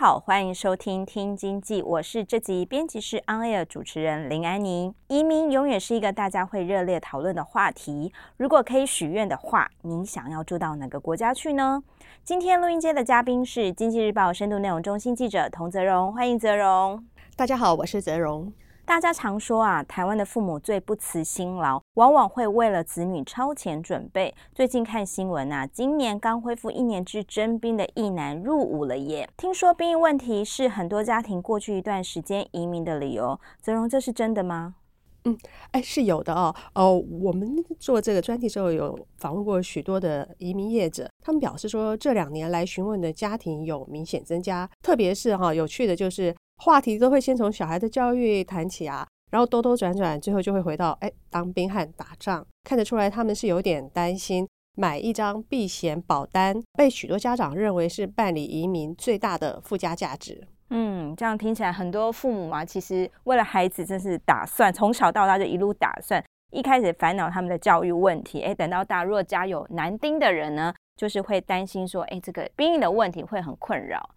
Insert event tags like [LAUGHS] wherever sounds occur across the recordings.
好，欢迎收听《听经济》，我是这集编辑室 On Air 主持人林安妮。移民永远是一个大家会热烈讨论的话题。如果可以许愿的话，您想要住到哪个国家去呢？今天录音间的嘉宾是《经济日报》深度内容中心记者童泽荣，欢迎泽荣。大家好，我是泽荣。大家常说啊，台湾的父母最不辞辛劳，往往会为了子女超前准备。最近看新闻啊，今年刚恢复一年制征兵的役男入伍了耶。听说兵役问题是很多家庭过去一段时间移民的理由，泽荣，这是真的吗？嗯，哎，是有的哦。哦，我们做这个专题时候有访问过许多的移民业者，他们表示说，这两年来询问的家庭有明显增加，特别是哈、有趣的就是。话题都会先从小孩的教育谈起啊，然后兜兜转转，最后就会回到哎，当兵和打仗。看得出来，他们是有点担心买一张避险保单，被许多家长认为是办理移民最大的附加价值。嗯，这样听起来，很多父母嘛，其实为了孩子，真是打算从小到大就一路打算。一开始烦恼他们的教育问题，哎，等到大，如果家有男丁的人呢，就是会担心说，哎，这个兵役的问题会很困扰。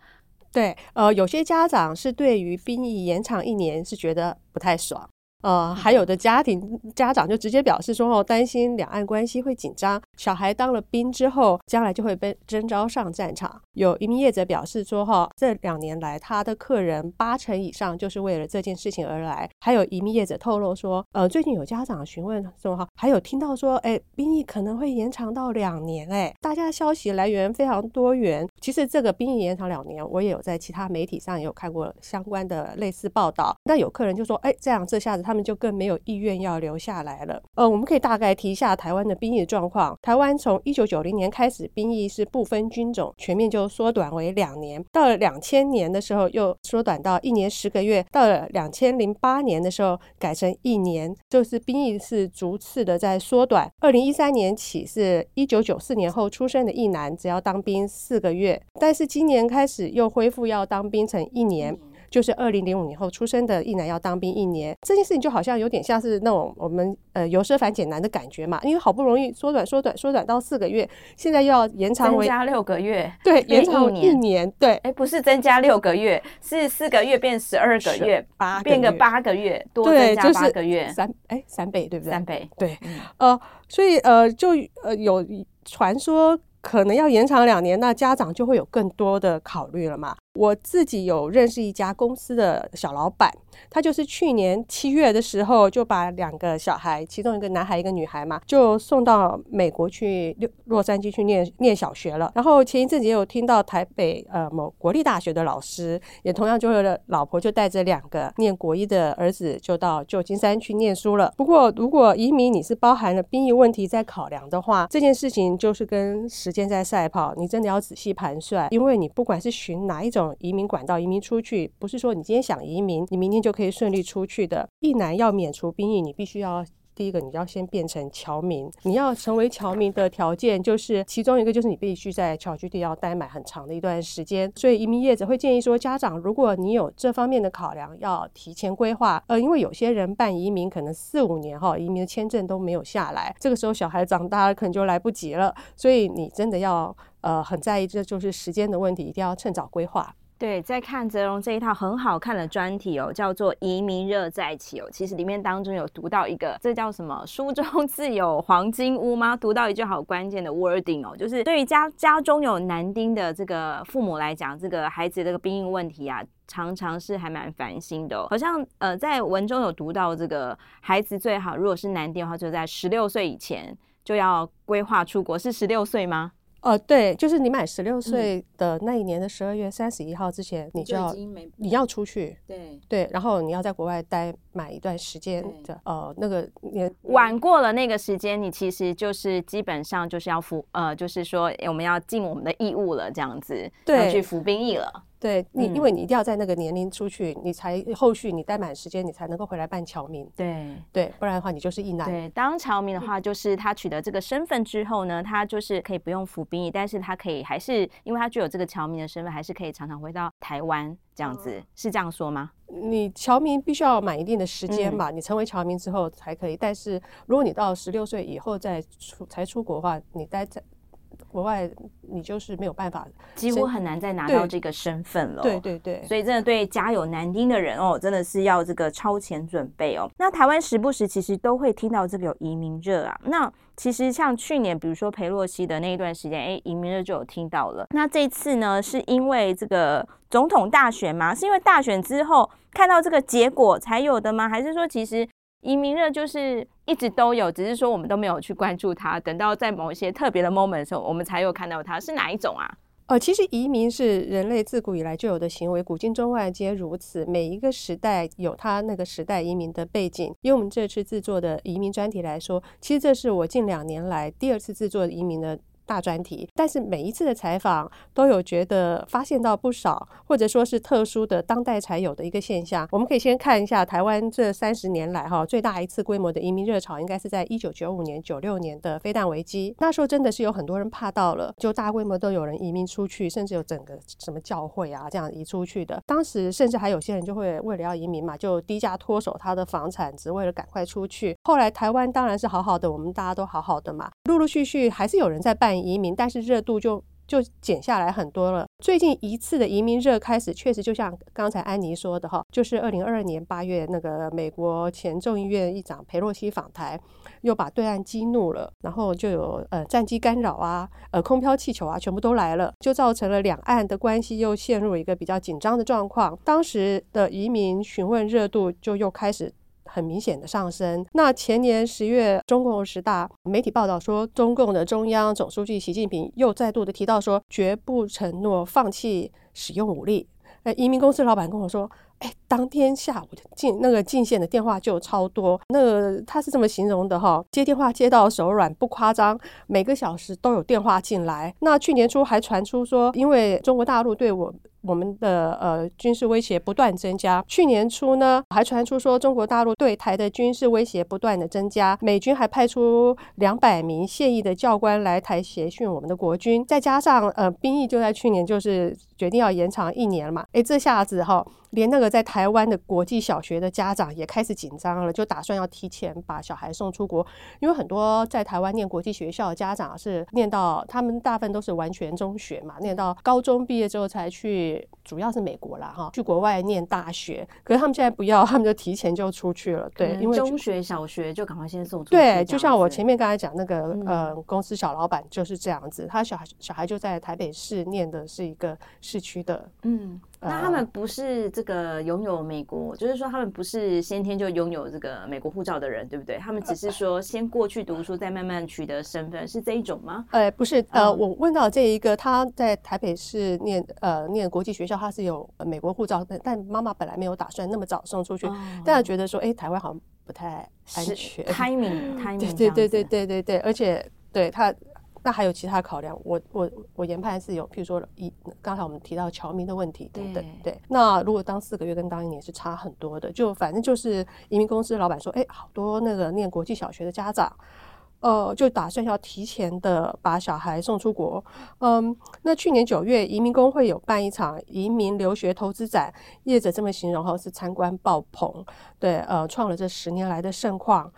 对，呃，有些家长是对于兵役延长一年是觉得不太爽。呃，还有的家庭家长就直接表示说，哦，担心两岸关系会紧张，小孩当了兵之后，将来就会被征召上战场。有移民业者表示说，哈，这两年来他的客人八成以上就是为了这件事情而来。还有移民业者透露说，呃，最近有家长询问说，哈，还有听到说，哎，兵役可能会延长到两年，哎，大家消息来源非常多元。其实这个兵役延长两年，我也有在其他媒体上也有看过相关的类似报道。那有客人就说，哎，这样这下子他。他们就更没有意愿要留下来了。呃，我们可以大概提一下台湾的兵役状况。台湾从一九九零年开始，兵役是不分军种，全面就缩短为两年。到了两千年的时候，又缩短到一年十个月。到了两千零八年的时候，改成一年，就是兵役是逐次的在缩短。二零一三年起，是一九九四年后出生的役男，只要当兵四个月。但是今年开始又恢复要当兵成一年。就是二零零五年后出生的一男要当兵一年，这件事情就好像有点像是那种我们呃由奢反俭难的感觉嘛，因为好不容易缩短缩短缩短到四个月，现在又要延长为增加六个月，对，延长一年，年对，哎，不是增加六个月，是四个月变十二个月，八变个八个月，多增加八个月，就是、三哎三倍对不对？三倍。对，呃，所以呃就呃有传说可能要延长两年，那家长就会有更多的考虑了嘛。我自己有认识一家公司的小老板，他就是去年七月的时候就把两个小孩，其中一个男孩一个女孩嘛，就送到美国去洛洛杉矶去念念小学了。然后前一阵子也有听到台北呃某国立大学的老师，也同样就为了老婆就带着两个念国一的儿子就到旧金山去念书了。不过如果移民你是包含了兵役问题在考量的话，这件事情就是跟时间在赛跑，你真的要仔细盘算，因为你不管是寻哪一种。移民管道移民出去，不是说你今天想移民，你明天就可以顺利出去的。一男要免除兵役，你必须要第一个，你要先变成侨民。你要成为侨民的条件，就是其中一个就是你必须在侨居地要待满很长的一段时间。所以移民业者会建议说，家长如果你有这方面的考量，要提前规划。呃，因为有些人办移民可能四五年哈，移民的签证都没有下来，这个时候小孩长大了可能就来不及了。所以你真的要呃很在意，这就是时间的问题，一定要趁早规划。对，在看泽荣这一套很好看的专题哦，叫做《移民热再起》哦。其实里面当中有读到一个，这叫什么？书中 [LAUGHS] 自有黄金屋吗？读到一句好关键的 wording 哦，就是对于家家中有男丁的这个父母来讲，这个孩子这个兵役问题啊，常常是还蛮烦心的。好像呃，在文中有读到这个孩子最好，如果是男丁的话，就在十六岁以前。就要规划出国，是十六岁吗？哦，对，就是你满十六岁的那一年的十二月三十一号之前，你就要就你要出去，对。对，然后你要在国外待满一段时间的，呃，那个年晚过了那个时间，你其实就是基本上就是要服，呃，就是说我们要尽我们的义务了，这样子，对，要去服兵役了。对你，因为你一定要在那个年龄出去，你才后续你待满时间，你才能够回来办侨民。对对，不然的话你就是一男。对，当侨民的话，就是他取得这个身份之后呢，他就是可以不用服兵役，但是他可以还是因为他具有这个侨民的身份，还是可以常常回到台湾这样子，是这样说吗？你侨民必须要满一定的时间嘛，你成为侨民之后才可以。但是如果你到十六岁以后再出才出国的话，你待在。国外，你就是没有办法，几乎很难再拿到这个身份了。对对对，所以真的对家有男丁的人哦，真的是要这个超前准备哦。那台湾时不时其实都会听到这个有移民热啊。那其实像去年，比如说裴洛西的那一段时间，哎，移民热就有听到了。那这次呢，是因为这个总统大选吗？是因为大选之后看到这个结果才有的吗？还是说其实？移民热就是一直都有，只是说我们都没有去关注它。等到在某一些特别的 moment 时候，我们才有看到它是哪一种啊？呃，其实移民是人类自古以来就有的行为，古今中外皆如此。每一个时代有它那个时代移民的背景。以我们这次制作的移民专题来说，其实这是我近两年来第二次制作移民的。大专题，但是每一次的采访都有觉得发现到不少，或者说是特殊的当代才有的一个现象。我们可以先看一下台湾这三十年来哈最大一次规模的移民热潮，应该是在一九九五年、九六年的飞弹危机。那时候真的是有很多人怕到了，就大规模都有人移民出去，甚至有整个什么教会啊这样移出去的。当时甚至还有些人就会为了要移民嘛，就低价脱手他的房产，只为了赶快出去。后来台湾当然是好好的，我们大家都好好的嘛，陆陆续续还是有人在办。移民，但是热度就就减下来很多了。最近一次的移民热开始，确实就像刚才安妮说的哈，就是二零二二年八月那个美国前众议院议长佩洛西访台，又把对岸激怒了，然后就有呃战机干扰啊，呃空飘气球啊，全部都来了，就造成了两岸的关系又陷入一个比较紧张的状况。当时的移民询问热度就又开始。很明显的上升。那前年十月，中共十大媒体报道说，中共的中央总书记习近平又再度的提到说，绝不承诺放弃使用武力。呃，移民公司老板跟我说，哎，当天下午进那个进线的电话就超多。那个他是这么形容的哈，接电话接到手软，不夸张，每个小时都有电话进来。那去年初还传出说，因为中国大陆对我。我们的呃军事威胁不断增加。去年初呢，还传出说中国大陆对台的军事威胁不断的增加，美军还派出两百名现役的教官来台协训我们的国军，再加上呃兵役就在去年就是决定要延长一年嘛。诶，这下子哈。连那个在台湾的国际小学的家长也开始紧张了，就打算要提前把小孩送出国，因为很多在台湾念国际学校的家长是念到他们大部分都是完全中学嘛，念到高中毕业之后才去，主要是美国啦哈，去国外念大学。可是他们现在不要，[LAUGHS] 他们就提前就出去了，对，因为中学、小学就赶快先送出去。对，就像我前面刚才讲那个、嗯、呃公司小老板就是这样子，他小孩小孩就在台北市念的是一个市区的，嗯。那他们不是这个拥有美国，就是说他们不是先天就拥有这个美国护照的人，对不对？他们只是说先过去读书，再慢慢取得身份，是这一种吗？呃，不是，呃，我问到这一个，他在台北市念呃念国际学校，他是有美国护照，但妈妈本来没有打算那么早送出去，但是觉得说，哎，台湾好像不太安全，timing，timing，[LAUGHS] 对对对对对对，而且对他。那还有其他考量，我我我研判是有，譬如说一刚才我们提到侨民的问题等等，对，对。那如果当四个月跟当一年是差很多的，就反正就是移民公司老板说，哎，好多那个念国际小学的家长，呃，就打算要提前的把小孩送出国。嗯，那去年九月，移民工会有办一场移民留学投资展，业者这么形容哈，是参观爆棚，对，呃，创了这十年来的盛况。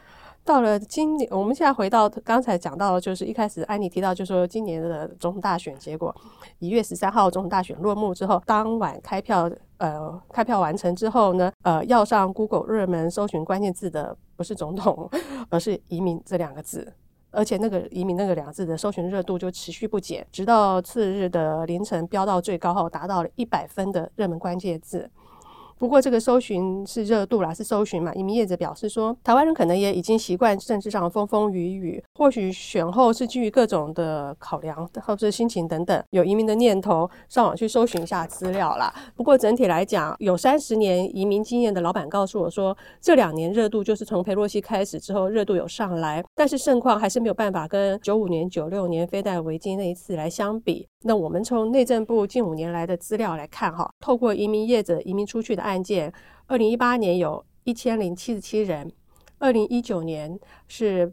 到了今年，我们现在回到刚才讲到的，就是一开始安妮提到，就是说今年的总统大选结果，一月十三号总统大选落幕之后，当晚开票，呃，开票完成之后呢，呃，要上 Google 热门搜寻关键字的不是总统，而是移民这两个字，而且那个移民那个两个字的搜寻热度就持续不减，直到次日的凌晨飙到最高后，达到了一百分的热门关键字。不过这个搜寻是热度啦，是搜寻嘛？一名业者表示说，台湾人可能也已经习惯政治上的风风雨雨，或许选后是基于各种的考量，或者心情等等，有移民的念头，上网去搜寻一下资料啦。不过整体来讲，有三十年移民经验的老板告诉我说，这两年热度就是从裴洛西开始之后热度有上来，但是盛况还是没有办法跟九五年、九六年飞弹危机那一次来相比。那我们从内政部近五年来的资料来看，哈，透过移民业者移民出去的案件，二零一八年有一千零七十七人，二零一九年是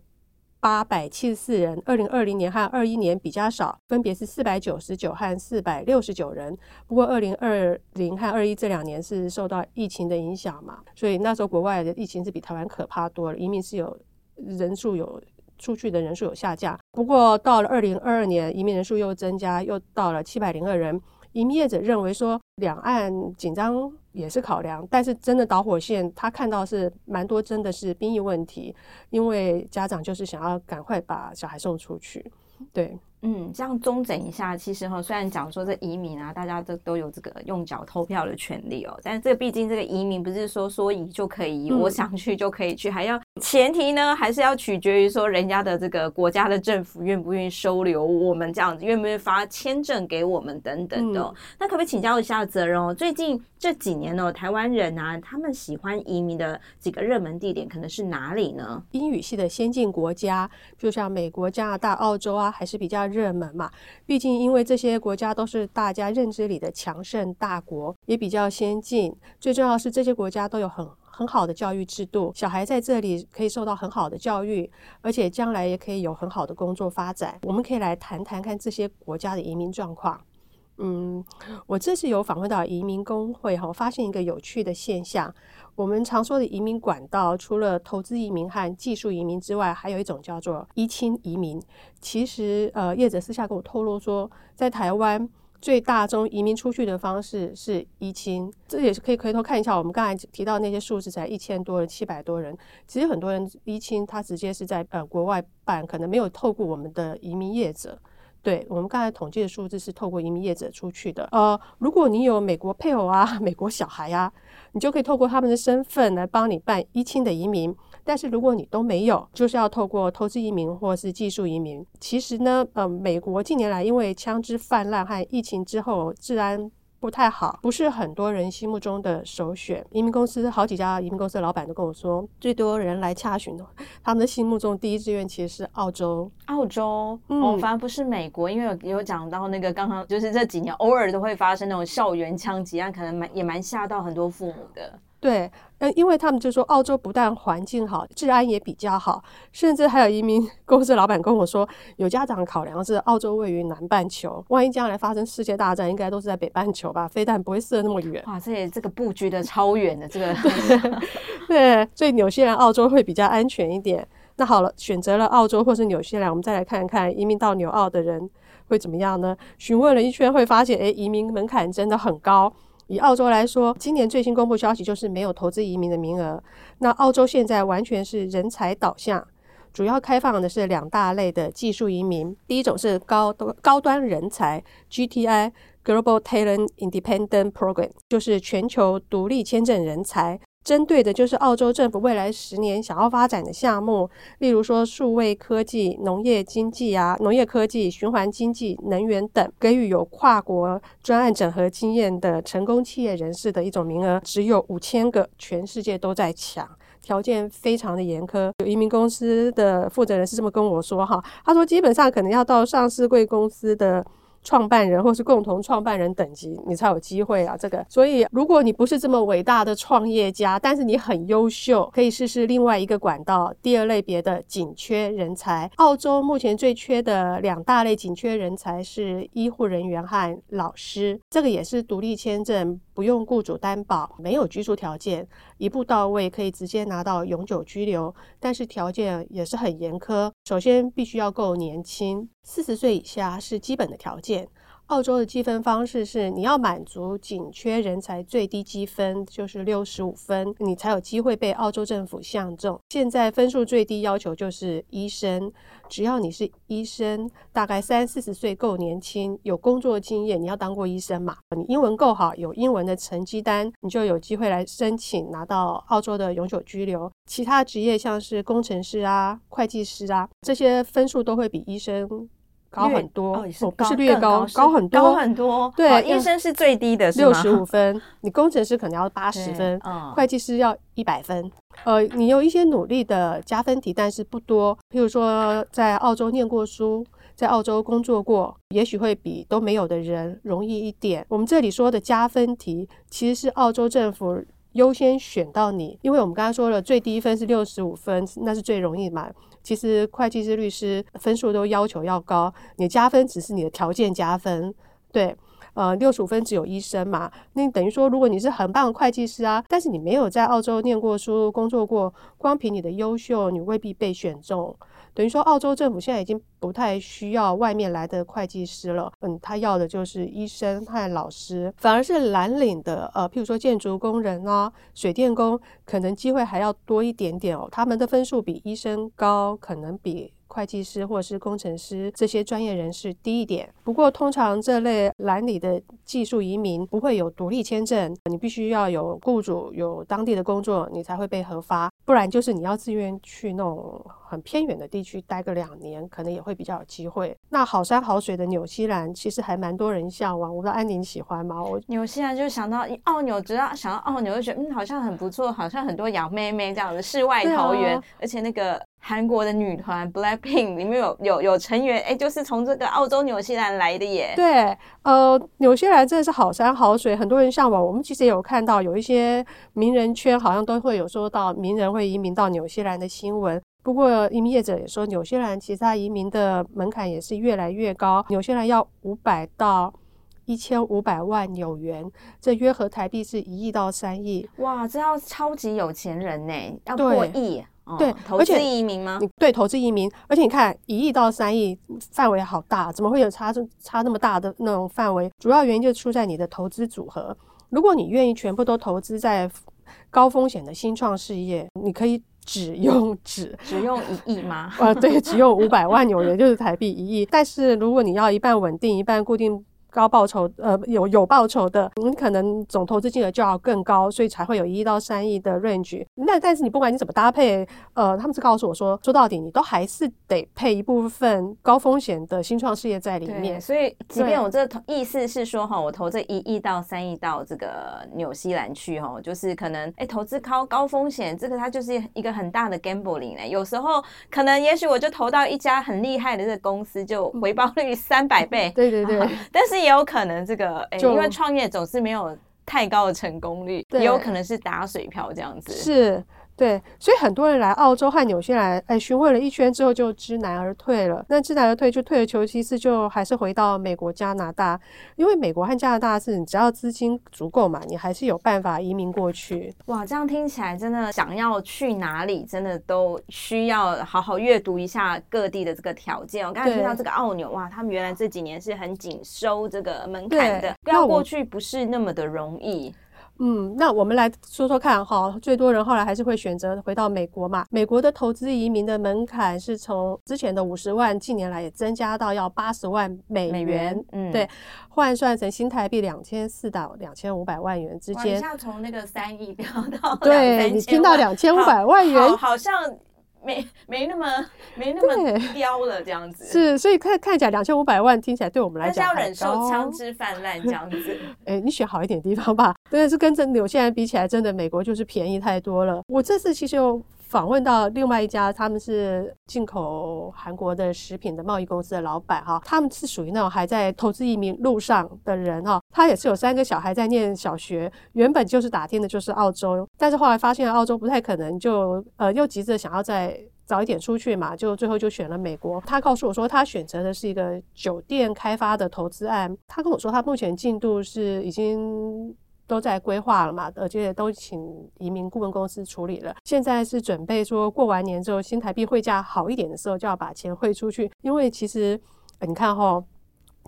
八百七十四人，二零二零年和二一年比较少，分别是四百九十九和四百六十九人。不过二零二零和二一这两年是受到疫情的影响嘛，所以那时候国外的疫情是比台湾可怕多了，移民是有人数有。出去的人数有下降，不过到了二零二二年，移民人数又增加，又到了七百零二人。移民业者认为说，两岸紧张也是考量，但是真的导火线，他看到是蛮多，真的是兵役问题，因为家长就是想要赶快把小孩送出去，对。嗯，这样中整一下，其实哈，虽然讲说这移民啊，大家都都有这个用脚投票的权利哦，但是这毕竟这个移民不是说说移就可以移，我想去就可以去，还要前提呢，还是要取决于说人家的这个国家的政府愿不愿意收留我们这样子，愿不愿意发签证给我们等等的。那可不可以请教一下泽荣哦？最近这几年呢，台湾人啊，他们喜欢移民的几个热门地点可能是哪里呢？英语系的先进国家，就像美国、加拿大、澳洲啊，还是比较。热门嘛，毕竟因为这些国家都是大家认知里的强盛大国，也比较先进。最重要是这些国家都有很很好的教育制度，小孩在这里可以受到很好的教育，而且将来也可以有很好的工作发展。我们可以来谈谈看这些国家的移民状况。嗯，我这次有访问到移民工会哈，我发现一个有趣的现象。我们常说的移民管道，除了投资移民和技术移民之外，还有一种叫做依亲移民。其实，呃，业者私下跟我透露说，在台湾最大宗移民出去的方式是依亲。这也是可以回头看一下，我们刚才提到那些数字，才一千多人、七百多人。其实很多人依亲，他直接是在呃国外办，可能没有透过我们的移民业者。对，我们刚才统计的数字是透过移民业者出去的。呃，如果你有美国配偶啊、[LAUGHS] 美国小孩啊，你就可以透过他们的身份来帮你办依亲的移民。但是如果你都没有，就是要透过投资移民或是技术移民。其实呢，呃，美国近年来因为枪支泛滥和疫情之后治安。不太好，不是很多人心目中的首选。移民公司好几家移民公司的老板都跟我说，最多人来洽询的，他们的心目中第一志愿其实是澳洲。澳洲，嗯、哦，反而不是美国，因为有有讲到那个刚刚就是这几年偶尔都会发生那种校园枪击案，可能蛮也蛮吓到很多父母的。对，嗯，因为他们就说澳洲不但环境好，治安也比较好，甚至还有移民公司老板跟我说，有家长考量是澳洲位于南半球，万一将来发生世界大战，应该都是在北半球吧，飞弹不会射那么远。哇，这也这个布局的超远的这个，[LAUGHS] 对，所以纽西兰、澳洲会比较安全一点。那好了，选择了澳洲或是纽西兰，我们再来看看移民到纽澳的人会怎么样呢？询问了一圈，会发现，诶，移民门槛真的很高。以澳洲来说，今年最新公布消息就是没有投资移民的名额。那澳洲现在完全是人才导向，主要开放的是两大类的技术移民。第一种是高高端人才 （GTI，Global Talent Independent Program），就是全球独立签证人才。针对的就是澳洲政府未来十年想要发展的项目，例如说数位科技、农业经济啊、农业科技、循环经济、能源等，给予有跨国专案整合经验的成功企业人士的一种名额，只有五千个，全世界都在抢，条件非常的严苛。有移民公司的负责人是这么跟我说哈，他说基本上可能要到上市贵公司的。创办人或是共同创办人等级，你才有机会啊！这个，所以如果你不是这么伟大的创业家，但是你很优秀，可以试试另外一个管道。第二类别的紧缺人才，澳洲目前最缺的两大类紧缺人才是医护人员和老师，这个也是独立签证。不用雇主担保，没有居住条件，一步到位可以直接拿到永久居留，但是条件也是很严苛。首先必须要够年轻，四十岁以下是基本的条件。澳洲的积分方式是，你要满足紧缺人才最低积分，就是六十五分，你才有机会被澳洲政府相中。现在分数最低要求就是医生，只要你是医生，大概三四十岁够年轻，有工作经验，你要当过医生嘛？你英文够好，有英文的成绩单，你就有机会来申请拿到澳洲的永久居留。其他职业像是工程师啊、会计师啊，这些分数都会比医生高很多。哦，哦，不是略高，高，高很多，高很多。对，哦，医生是最低的，六十五分。[LAUGHS] 你工程师可能要八十分，哦，会计师要一百分。呃，你有一些努力的加分题，但是不多。譬如说，在澳洲念过书，在澳洲工作过，也许会比都没有的人容易一点。我们这里说的加分题，其实是澳洲政府。优先选到你，因为我们刚刚说了，最低分是六十五分，那是最容易嘛。其实会计师、律师分数都要求要高，你加分只是你的条件加分。对，呃，六十五分只有医生嘛。那等于说，如果你是很棒的会计师啊，但是你没有在澳洲念过书、工作过，光凭你的优秀，你未必被选中。等于说，澳洲政府现在已经不太需要外面来的会计师了。嗯，他要的就是医生和老师，反而是蓝领的，呃，譬如说建筑工人啊、水电工，可能机会还要多一点点哦。他们的分数比医生高，可能比。会计师或者是工程师这些专业人士低一点，不过通常这类蓝领的技术移民不会有独立签证，你必须要有雇主有当地的工作，你才会被核发，不然就是你要自愿去那种很偏远的地区待个两年，可能也会比较有机会。那好山好水的纽西兰其实还蛮多人向往，我不知道安宁喜欢吗？我纽西兰就想到澳纽，只要想到澳纽就觉得嗯好像很不错，好像很多洋妹妹这样的世外桃源，啊、而且那个。韩国的女团 Blackpink 里面有有有成员，哎，就是从这个澳洲纽西兰来的耶。对，呃，纽西兰真的是好山好水，很多人向往。我们其实也有看到有一些名人圈好像都会有说到名人会移民到纽西兰的新闻。不过移民业者也说，纽西兰其实它移民的门槛也是越来越高。纽西兰要五百到一千五百万纽元，这约合台币是一亿到三亿。哇，这要超级有钱人呢，要过亿。对，投资移民吗？你对投资移民，而且你看一亿到三亿范围好大，怎么会有差差那么大的那种范围？主要原因就出在你的投资组合。如果你愿意全部都投资在高风险的新创事业，你可以只用只只用一亿吗？啊，对，只用五百万纽元，就是台币一亿。但是如果你要一半稳定，一半固定。高报酬，呃，有有报酬的，你可能总投资金额就要更高，所以才会有一亿到三亿的 range。那但是你不管你怎么搭配，呃，他们是告诉我说，说到底你都还是得配一部分高风险的新创事业在里面。所以，即便我这意思是说哈，我投这一亿到三亿到这个纽西兰去哈，就是可能哎投资高高风险，这个它就是一个很大的 gambling 呢。有时候可能也许我就投到一家很厉害的这个公司，就回报率三百倍。对对对，[LAUGHS] 但是。也有可能这个，哎，因为创业总是没有太高的成功率，也有可能是打水漂这样子。是。对，所以很多人来澳洲和纽西兰，哎，询问了一圈之后就知难而退了。那知难而退就退而求其次，就还是回到美国、加拿大，因为美国和加拿大是你只要资金足够嘛，你还是有办法移民过去。哇，这样听起来真的想要去哪里，真的都需要好好阅读一下各地的这个条件。我刚才听到这个澳纽，哇，他们原来这几年是很紧收这个门槛的，要过去不是那么的容易。嗯，那我们来说说看哈，最多人后来还是会选择回到美国嘛。美国的投资移民的门槛是从之前的五十万，近年来也增加到要八十万美元，美元，嗯，对，换算成新台币两千四到两千五百万元之间。一下从那个三亿飙到对，你听到两千五百万元，好像。没没那么没那么刁了这样子，是，所以看看起来两千五百万听起来对我们来讲，是要忍受枪支泛滥这样子。[LAUGHS] 哎、欸，你选好一点地方吧。[LAUGHS] 但是跟这纽现在比起来，真的美国就是便宜太多了。我这次其实有访问到另外一家，他们是进口韩国的食品的贸易公司的老板哈，他们是属于那种还在投资移民路上的人哈。他也是有三个小孩在念小学，原本就是打听的就是澳洲，但是后来发现澳洲不太可能就，呃又急着想要再早一点出去嘛，就最后就选了美国。他告诉我说，他选择的是一个酒店开发的投资案。他跟我说，他目前进度是已经都在规划了嘛，而且都请移民顾问公司处理了。现在是准备说过完年之后，新台币汇价好一点的时候，就要把钱汇出去。因为其实你看哈。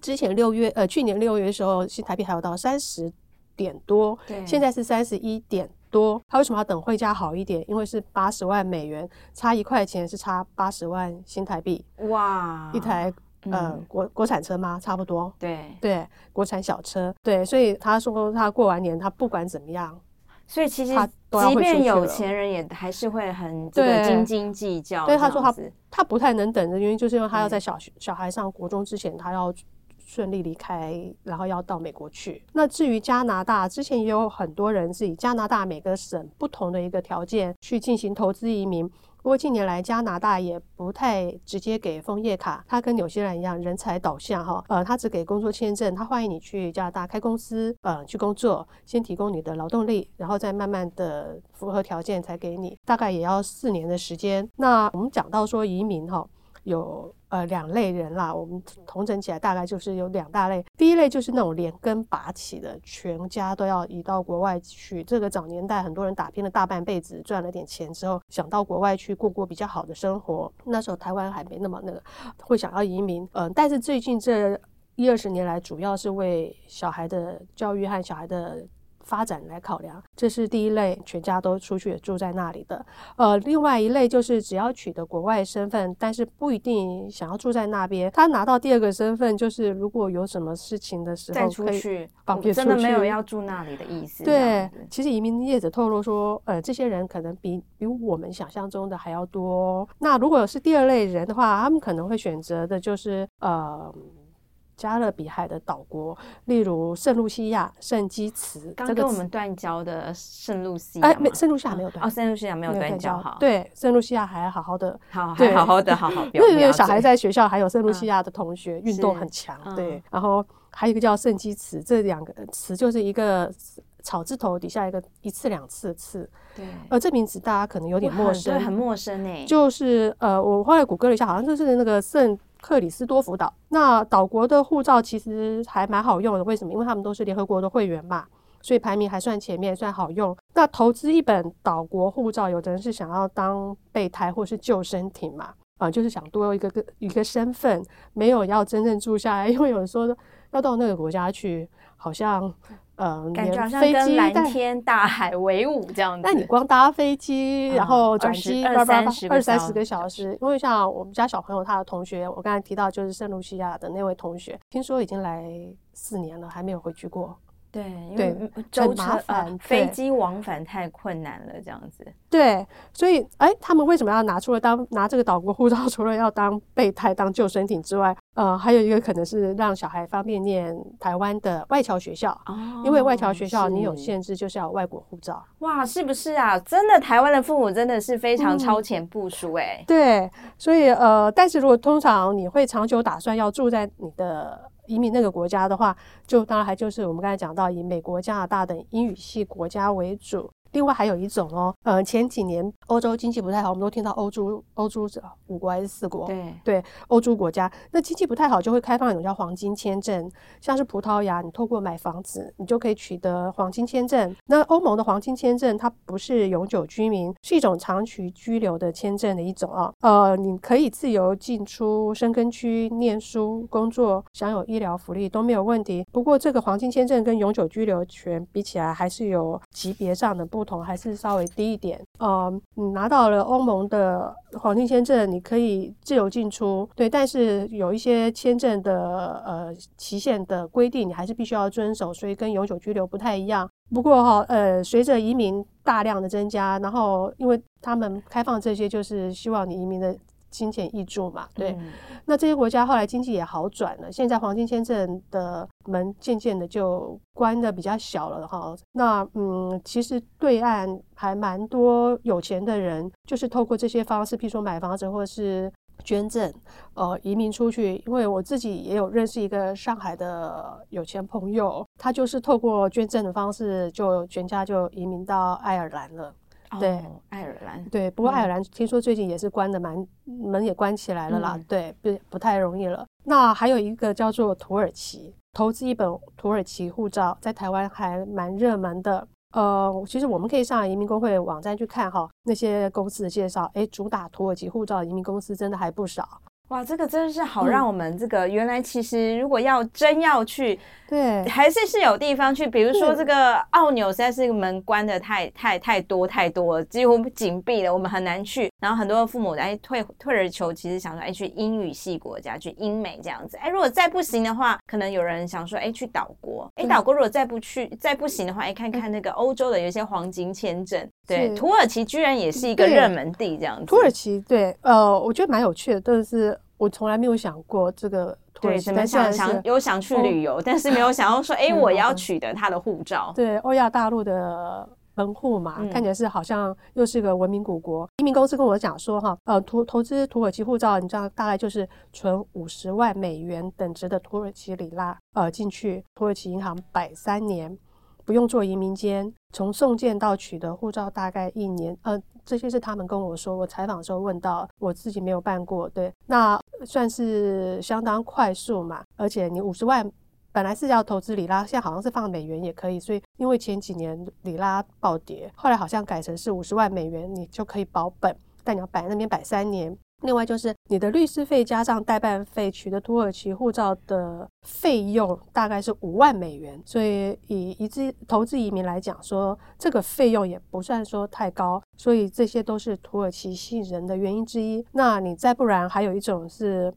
之前六月呃去年六月的时候，新台币还有到三十点多，对，现在是三十一点多。他为什么要等汇价好一点？因为是八十万美元，差一块钱是差八十万新台币。哇，一台呃、嗯、国国产车吗？差不多。对对，国产小车。对，所以他说他过完年，他不管怎么样。所以其实，即便有钱人也还是会很这个斤斤计较。对，他说他他不太能等的原因，就是因为他要在小学小孩上国中之前，他要顺利离开，然后要到美国去。那至于加拿大，之前也有很多人是以加拿大每个省不同的一个条件去进行投资移民。不过近年来，加拿大也不太直接给枫叶卡，它跟纽西兰一样，人才导向哈。呃，它只给工作签证，它欢迎你去加拿大开公司，呃，去工作，先提供你的劳动力，然后再慢慢的符合条件才给你，大概也要四年的时间。那我们讲到说移民哈。有呃两类人啦，我们统整起来大概就是有两大类。第一类就是那种连根拔起的，全家都要移到国外去。这个早年代很多人打拼了大半辈子，赚了点钱之后，想到国外去过过比较好的生活。那时候台湾还没那么那个，会想要移民。嗯、但是最近这一二十年来，主要是为小孩的教育和小孩的。发展来考量，这是第一类，全家都出去住在那里的。呃，另外一类就是只要取得国外身份，但是不一定想要住在那边。他拿到第二个身份，就是如果有什么事情的时候，再出去，真的没有要住那里的意思。对，其实移民业者透露说，呃，这些人可能比比我们想象中的还要多。那如果是第二类人的话，他们可能会选择的就是呃。加勒比海的岛国，例如圣露西亚、圣基茨，刚跟我们断交的圣露西亚，哎，没圣露西亚没有断，哦，圣露西亚没有断交，好，对，圣露西亚还好好的，好，还好好的，好好。[LAUGHS] 因为有小孩在学校还有圣露西亚的同学，运动很强，对。然后还有一个叫圣基茨，这两个词就是一个草字头底下一个一次两次的次，对。呃，这名字大家可能有点陌生，很陌生诶。就是呃，我后来谷歌了一下，好像就是那个圣。克里斯多福岛，那岛国的护照其实还蛮好用的。为什么？因为他们都是联合国的会员嘛，所以排名还算前面，算好用。那投资一本岛国护照，有的人是想要当备胎或是救生艇嘛，啊、呃，就是想多有一个个一个身份，没有要真正住下来，[LAUGHS] 因为有人说要到那个国家去，好像。嗯，感觉好像跟蓝天大海为伍这样子。那你光搭飞机，然后转机二三十二三十个小时，因为像我们家小朋友他的同学，我刚才提到就是圣露西亚的那位同学，听说已经来四年了，还没有回去过。对，因为舟车呃飞机往返太困难了，这样子。对，所以哎，他们为什么要拿出来当拿这个岛国护照？[LAUGHS] 除了要当备胎、当救生艇之外，呃，还有一个可能是让小孩方便念台湾的外侨学校。哦，因为外侨学校你有限制，就是要外国护照。哇，是不是啊？真的，台湾的父母真的是非常超前部署哎、欸嗯。对，所以呃，但是如果通常你会长久打算要住在你的。移民那个国家的话，就当然还就是我们刚才讲到以美国、加拿大等英语系国家为主。另外还有一种哦，呃，前几年欧洲经济不太好，我们都听到欧洲欧洲是五国还是四国？对对，欧洲国家那经济不太好，就会开放一种叫黄金签证，像是葡萄牙，你透过买房子，你就可以取得黄金签证。那欧盟的黄金签证，它不是永久居民，是一种长期居留的签证的一种啊。呃，你可以自由进出生根区念书、工作，享有医疗福利都没有问题。不过这个黄金签证跟永久居留权比起来，还是有级别上的不。不同还是稍微低一点。呃，你拿到了欧盟的黄金签证，你可以自由进出，对。但是有一些签证的呃期限的规定，你还是必须要遵守，所以跟永久居留不太一样。不过哈，呃，随着移民大量的增加，然后因为他们开放这些，就是希望你移民的。金钱挹注嘛，对，嗯、那这些国家后来经济也好转了，现在黄金签证的门渐渐的就关的比较小了哈。那嗯，其实对岸还蛮多有钱的人，就是透过这些方式，譬如说买房子或是捐赠，呃，移民出去。因为我自己也有认识一个上海的有钱朋友，他就是透过捐赠的方式，就全家就移民到爱尔兰了。对，哦、爱尔兰对，不过爱尔兰听说最近也是关的蛮、嗯、门也关起来了啦，嗯、对，不不太容易了。那还有一个叫做土耳其，投资一本土耳其护照，在台湾还蛮热门的。呃，其实我们可以上移民工会网站去看哈，那些公司的介绍，诶，主打土耳其护照的移民公司真的还不少。哇，这个真的是好，让我们这个原来其实如果要真要去，对，还是是有地方去。比如说这个澳纽实在是门关的太太太多太多了，几乎紧闭了，我们很难去。然后很多父母哎退退而求其实，想说哎去英语系国家，去英美这样子。哎，如果再不行的话，可能有人想说哎去岛国。哎，岛国如果再不去再不行的话，哎看看那个欧洲的有一些黄金签证。对，土耳其居然也是一个热门地这样子。土耳其对，呃，我觉得蛮有趣的，但是。我从来没有想过这个土耳其，对，想想有想去旅游，但是没有想要说，[LAUGHS] 哎、欸，我要取得他的护照。对，欧亚大陆的门户嘛，嗯、看起来是好像又是个文明古国。移民公司跟我讲说，哈，呃，投投资土耳其护照，你知道大概就是存五十万美元等值的土耳其里拉，呃，进去土耳其银行摆三年。不用做移民监，从送件到取得护照大概一年。呃，这些是他们跟我说，我采访的时候问到，我自己没有办过。对，那算是相当快速嘛。而且你五十万本来是要投资里拉，现在好像是放美元也可以。所以因为前几年里拉暴跌，后来好像改成是五十万美元，你就可以保本，但你要摆那边摆三年。另外就是你的律师费加上代办费，取得土耳其护照的费用大概是五万美元，所以以一资投资移民来讲说，这个费用也不算说太高，所以这些都是土耳其吸引人的原因之一。那你再不然还有一种是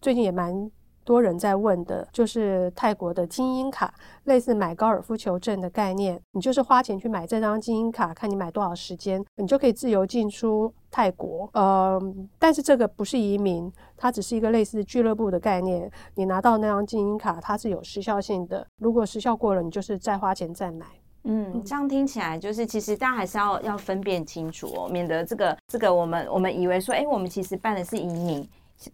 最近也蛮。多人在问的就是泰国的精英卡，类似买高尔夫球证的概念。你就是花钱去买这张精英卡，看你买多少时间，你就可以自由进出泰国。呃，但是这个不是移民，它只是一个类似俱乐部的概念。你拿到那张精英卡，它是有时效性的。如果时效过了，你就是再花钱再买。嗯，这样听起来就是，其实大家还是要要分辨清楚哦，免得这个这个我们我们以为说，哎，我们其实办的是移民。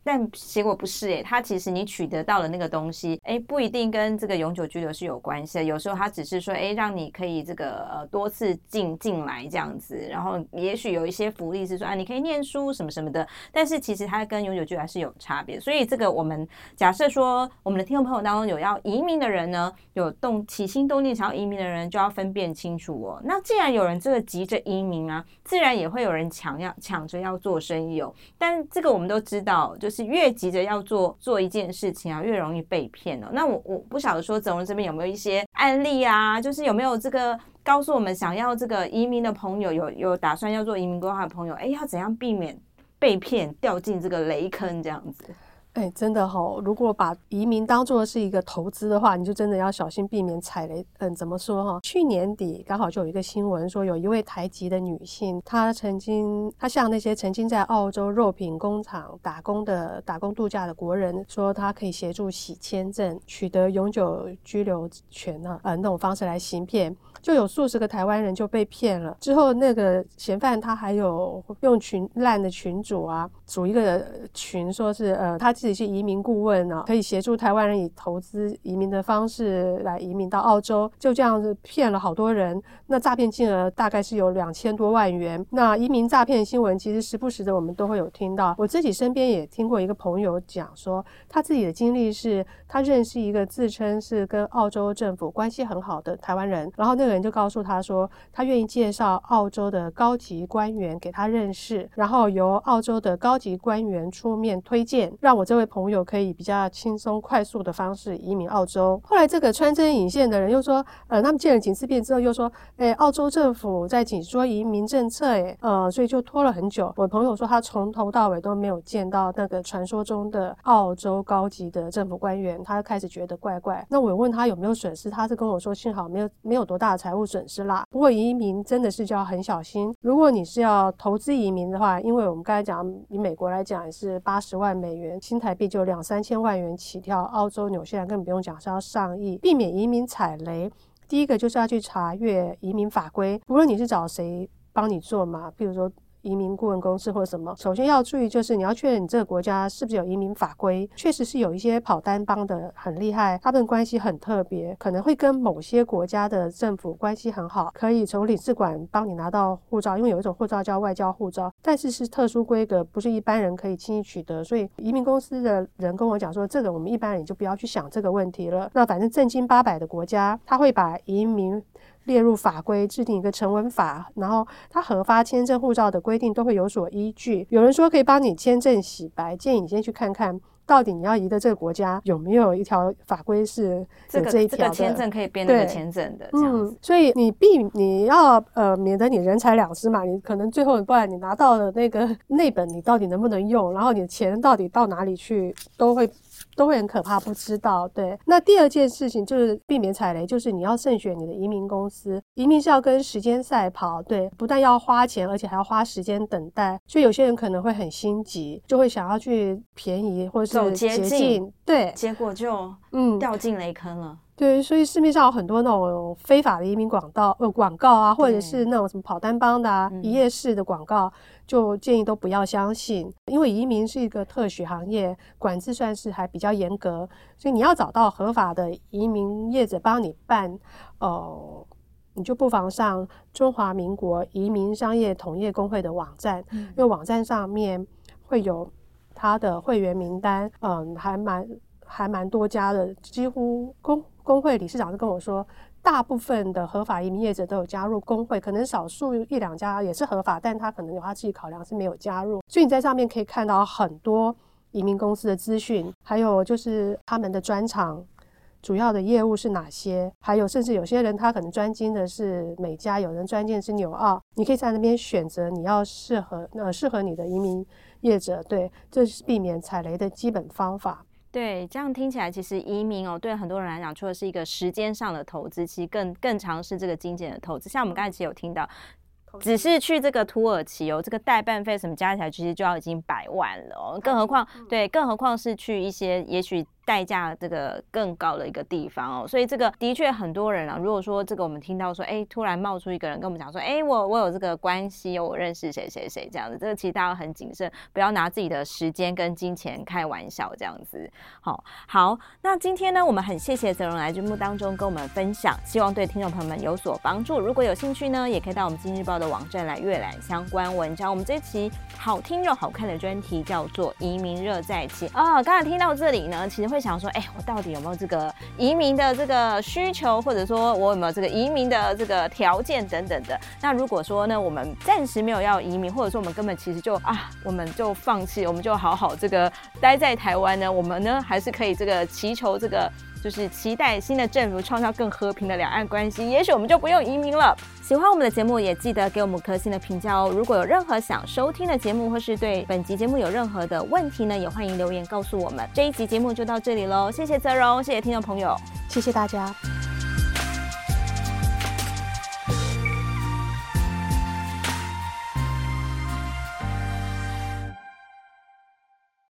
但结果不是诶、欸，他其实你取得到的那个东西，诶，不一定跟这个永久居留是有关系的。有时候他只是说，诶，让你可以这个呃多次进进来这样子，然后也许有一些福利是说啊，你可以念书什么什么的。但是其实它跟永久居留还是有差别。所以这个我们假设说，我们的听众朋友当中有要移民的人呢，有动起心动念想要移民的人，就要分辨清楚哦。那既然有人这个急着移民啊，自然也会有人抢要抢着要做生意哦。但这个我们都知道。就是越急着要做做一件事情啊，越容易被骗哦。那我我不晓得说，整容这边有没有一些案例啊？就是有没有这个告诉我们，想要这个移民的朋友，有有打算要做移民规划的朋友，哎，要怎样避免被骗，掉进这个雷坑这样子？哎，真的哈、哦，如果把移民当做是一个投资的话，你就真的要小心避免踩雷。嗯，怎么说哈？去年底刚好就有一个新闻说，有一位台籍的女性，她曾经，她向那些曾经在澳洲肉品工厂打工的打工度假的国人说，她可以协助洗签证，取得永久居留权呢，呃，那种方式来行骗。就有数十个台湾人就被骗了。之后那个嫌犯他还有用群烂的群主啊，组一个群，说是呃他自己是移民顾问啊，可以协助台湾人以投资移民的方式来移民到澳洲。就这样子骗了好多人。那诈骗金额大概是有两千多万元。那移民诈骗新闻其实时不时的我们都会有听到。我自己身边也听过一个朋友讲说，他自己的经历是，他认识一个自称是跟澳洲政府关系很好的台湾人，然后那个。人就告诉他说，他愿意介绍澳洲的高级官员给他认识，然后由澳洲的高级官员出面推荐，让我这位朋友可以比较轻松快速的方式移民澳洲。后来这个穿针引线的人又说，呃，他们见了几次面之后又说，哎，澳洲政府在紧缩移民政策，哎，呃，所以就拖了很久。我朋友说他从头到尾都没有见到那个传说中的澳洲高级的政府官员，他开始觉得怪怪。那我问他有没有损失，他是跟我说幸好没有没有多大。财务损失啦。不过移民真的是就要很小心。如果你是要投资移民的话，因为我们刚才讲，以美国来讲也是八十万美元，新台币就两三千万元起跳。澳洲、纽西兰更不用讲，是要上亿。避免移民踩雷，第一个就是要去查阅移民法规，无论你是找谁帮你做嘛，譬如说。移民顾问公司或者什么，首先要注意就是你要确认你这个国家是不是有移民法规。确实是有一些跑单帮的很厉害，他们关系很特别，可能会跟某些国家的政府关系很好，可以从领事馆帮你拿到护照，因为有一种护照叫外交护照，但是是特殊规格，不是一般人可以轻易取得。所以移民公司的人跟我讲说，这个我们一般人就不要去想这个问题了。那反正正经八百的国家，他会把移民。列入法规，制定一个成文法，然后他核发签证、护照的规定都会有所依据。有人说可以帮你签证洗白，建议你先去看看。到底你要移的这个国家有没有一条法规是有这一条的？这个、这个签证可以变那个签证的，嗯，所以你避你要呃免得你人财两失嘛，你可能最后不然你拿到了那个 [LAUGHS] 内本，你到底能不能用？然后你的钱到底到哪里去，都会。都会很可怕，不知道。对，那第二件事情就是避免踩雷，就是你要慎选你的移民公司。移民是要跟时间赛跑，对，不但要花钱，而且还要花时间等待。所以有些人可能会很心急，就会想要去便宜或者是捷径，对，结果就嗯掉进雷坑了。对，所以市面上有很多那种非法的移民广告呃广告啊，或者是那种什么跑单帮的啊，一夜式的广告。就建议都不要相信，因为移民是一个特许行业，管制算是还比较严格，所以你要找到合法的移民业者帮你办，呃，你就不妨上中华民国移民商业同业工会的网站，嗯、因为网站上面会有他的会员名单，嗯、呃，还蛮还蛮多家的，几乎公工会理事长就跟我说。大部分的合法移民业者都有加入工会，可能少数一两家也是合法，但他可能有他自己考量是没有加入。所以你在上面可以看到很多移民公司的资讯，还有就是他们的专长、主要的业务是哪些，还有甚至有些人他可能专精的是美加，有人专精的是纽澳，你可以在那边选择你要适合呃适合你的移民业者。对，这是避免踩雷的基本方法。对，这样听起来，其实移民哦，对很多人来讲，除了是一个时间上的投资，其实更更常是这个金钱的投资。像我们刚才其实有听到，只是去这个土耳其哦，这个代办费什么加起来，其实就要已经百万了哦。更何况，对，更何况是去一些也许。代价这个更高的一个地方哦，所以这个的确很多人啊。如果说这个我们听到说，哎，突然冒出一个人跟我们讲说，哎，我我有这个关系，我认识谁谁谁这样子，这个其实大家很谨慎，不要拿自己的时间跟金钱开玩笑这样子。好，好，那今天呢，我们很谢谢泽荣来节目当中跟我们分享，希望对听众朋友们有所帮助。如果有兴趣呢，也可以到我们《今日报》的网站来阅览相关文章。我们这期好听又好看的专题叫做《移民热再起》啊。刚才听到这里呢，其实会想说，哎，我到。到底有没有这个移民的这个需求，或者说我有没有这个移民的这个条件等等的？那如果说呢，我们暂时没有要移民，或者说我们根本其实就啊，我们就放弃，我们就好好这个待在台湾呢？我们呢还是可以这个祈求这个。就是期待新的政府创造更和平的两岸关系，也许我们就不用移民了。喜欢我们的节目，也记得给我们颗星的评价哦。如果有任何想收听的节目，或是对本集节目有任何的问题呢，也欢迎留言告诉我们。这一集节目就到这里喽，谢谢泽荣，谢谢听众朋友，谢谢大家。